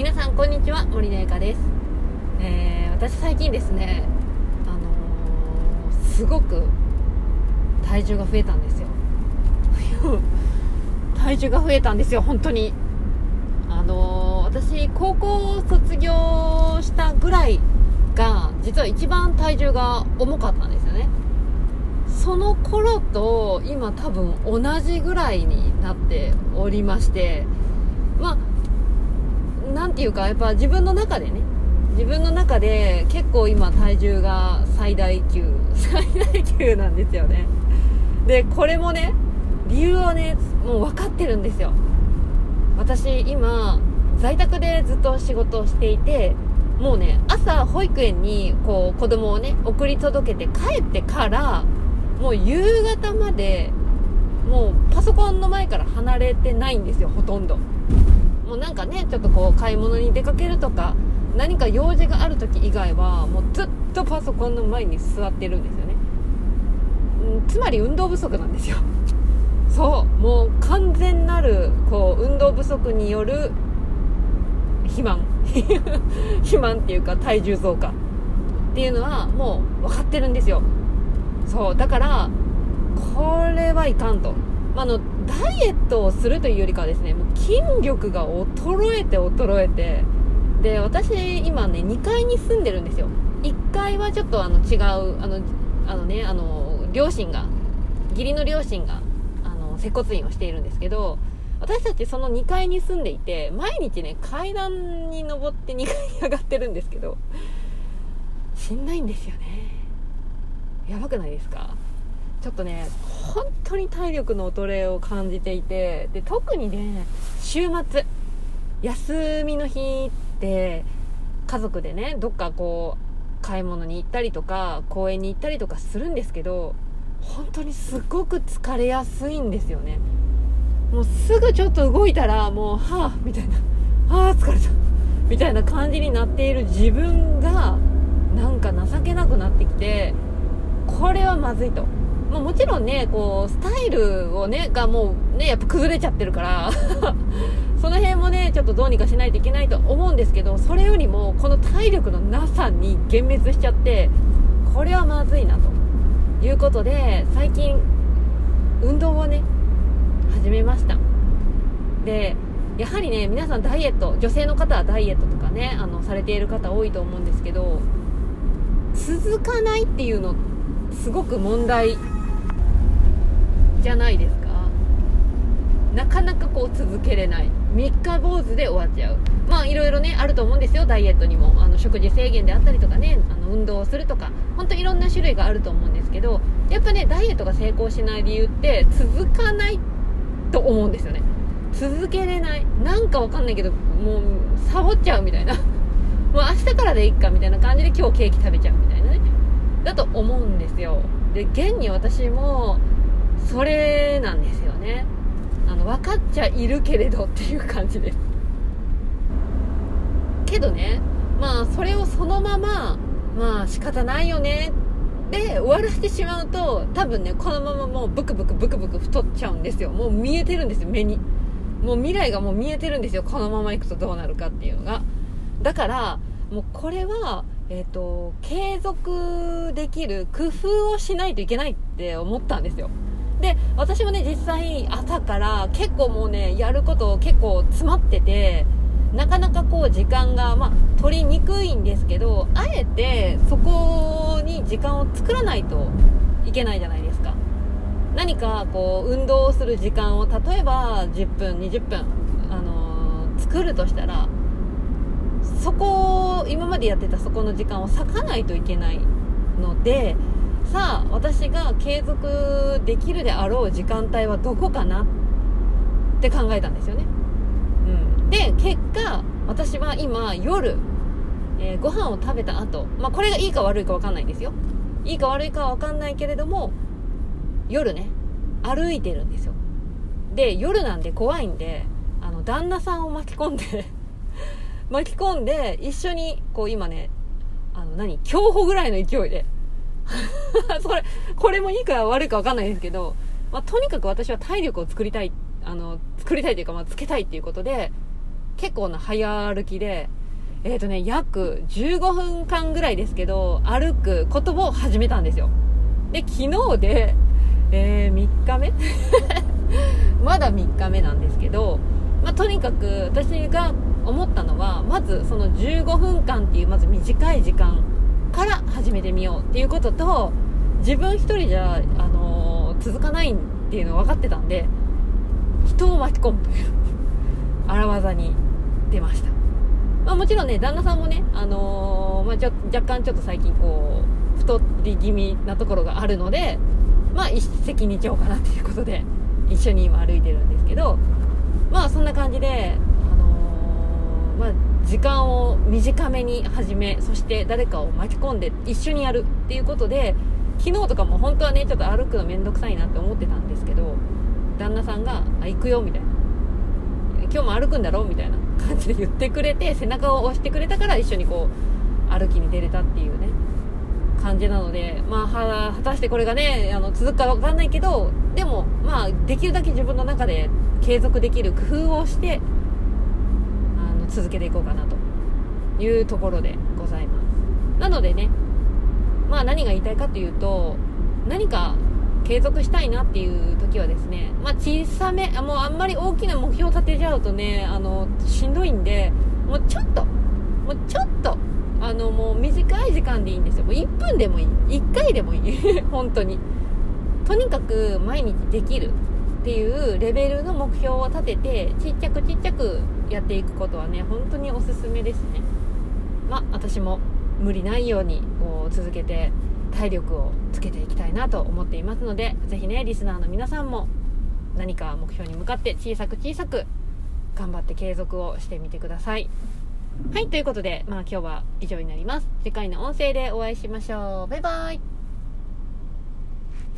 皆さんこんにちは森のゆかです、えー私最近ですねあのーすごく体重が増えたんですよ。体重が増えたんですよ本当に。あのー私高校を卒業したぐらいが実は一番体重が重かったんですよね。その頃と今多分同じぐらいになっておりましてまあなんていうかやっぱ自分の中でね。自分の中で結構今体重が最大級 最大級なんですよね。でこれもね理由はねもう分かってるんですよ。私今在宅でずっと仕事をしていてもうね朝保育園にこう子供をね送り届けて帰ってからもう夕方までもうパソコンの前から離れてないんですよほとんど。もうなんかねちょっとこう買い物に出かけるとか何か用事がある時以外はもうずっとパソコンの前に座ってるんですよね。うんつまり運動不足なんですよ。そう。もう完全なるこう運動不足による肥満。肥満っていうか体重増加。っていうのはもう分かってるんですよ。そう。だからこれはいかんと、まあ、のダイエットをするというよりかはですねもう筋力が衰えて衰えてで私今ね2階に住んでるんですよ。1階はちょっとあの違うあのあのねあの両親が義理の両親があの接骨院をしているんですけど私たちその2階に住んでいて毎日ね階段に登って2階に上がってるんですけどしんどいんですよね。やばくないですか？ちょっとね本当に体力の衰えを感じていてで特にね週末休みの日って家族でねどっかこう買い物に行ったりとか公園に行ったりとかするんですけど本当にすごく疲れやすいんですよね。もうすぐちょっと動いたらもうはあみたいなああ疲れたみたいな感じになっている自分がなんか情けなくなってきてこれはまずいと、まあ、もちろんねこうスタイルをねがもうねやっぱ崩れちゃってるから その辺もねちょっとどうにかしないといけないと思うんですけどそれよりもこの体力のなさに幻滅しちゃってこれはまずいなということで最近運動をね始めました。でやはりね皆さんダイエット女性の方はダイエットとかねあのされている方多いと思うんですけど続かないっていうのすごく問題じゃないですか。なかなかこう続けれない。三日坊主で終わっちゃう。まあいろいろねあると思うんですよ。ダイエットにも。あの食事制限であったりとかねあの運動をするとか。本当いろんな種類があると思うんですけどやっぱねダイエットが成功しない理由って続かないと思うんですよね。続けれない。なんかわかんないけどもうサボっちゃうみたいな。もう明日からでいいかみたいな感じで今日ケーキ食べちゃうみたいなね。だと思うんですよ。で現に私もそれなんですよね。あの分かっちゃいるけれどっていう感じです。けどねまあそれをそのまままあ仕方ないよね。で終わらせてしまうと多分ねこのままもうブクブクブクブク太っちゃうんですよ。もう見えてるんです目に。もう未来がもう見えてるんですよこのままいくとどうなるかっていうのが。だからもうこれはえーと、継続できる工夫をしないといけないって思ったんですよ。で私もね実際朝から結構もうねやること結構詰まっててなかなかこう時間が、まあ、取りにくいんですけどあえてそこに時間を作らないといけないじゃないですか。何かこう運動をする時間を例えば10分20分、あのー、作るとしたらそこを今までやってたそこの時間を割かないといけないのでさあ私が継続できるであろう時間帯はどこかなって考えたんですよね、うん、で結果私は今夜、えー、ご飯を食べた後、まあこれがいいか悪いか分かんないんですよ。いいか悪いかは分かんないけれども夜ね歩いてるんですよ。で夜なんで怖いんであの旦那さんを巻き込んで 巻き込んで一緒にこう今ねあの何競歩ぐらいの勢いで それこれもいいか悪いか分かんないですけど、まあ、とにかく私は体力を作りたいあの作りたいというか、まあ、つけたいっていうことで結構な早歩きでえっ、ー、とね約15分間ぐらいですけど歩くことを始めたんですよ。で昨日で、えー、3日目？まだ3日目なんですけど、まあ、とにかく私が思ったのはまずその15分間っていうまず短い時間から始めてみようっていうことと自分一人じゃ、あのー、続かないっていうの分かってたんで人を巻き込むという荒技に出ました、まあ、もちろんね旦那さんもね、あのー、まあ、ちょ若干ちょっと最近こう太り気味なところがあるのでまあ一石二鳥かなっていうことで一緒に今歩いてるんですけどまあそんな感じで、あのー、まあ、時間を短めに始めそして誰かを巻き込んで一緒にやるっていうことで昨日とかも本当はねちょっと歩くの面倒くさいなって思ってたんですけど旦那さんが「あ行くよ」みたいな「今日も歩くんだろ?」みたいな感じで言ってくれて背中を押してくれたから一緒にこう歩きに出れたっていうね感じなので、まあ、果たしてこれがねあの続くか分かんないけどでも、まあ、できるだけ自分の中で継続できる工夫をして続けていこうかなというところでございます。なのでねまあ何が言いたいかというと何か継続したいなっていう時はですね、まあ、小さめもうあんまり大きな目標を立てちゃうとねあのしんどいんでもうちょっともうちょっとあのもう短い時間でいいんですよ。もう1分でもいい。1回でもいい。本当に。とにかく毎日できる。っていうレベルの目標を立ててちっちゃくちっちゃくやっていくことはね本当におすすめですねまあ私も無理ないようにこう続けて体力をつけていきたいなと思っていますので是非ねリスナーの皆さんも何か目標に向かって小さく小さく頑張って継続をしてみてくださいはい、ということで、まあ今日は以上になります。次回の音声でお会いしましょう。バイバイ。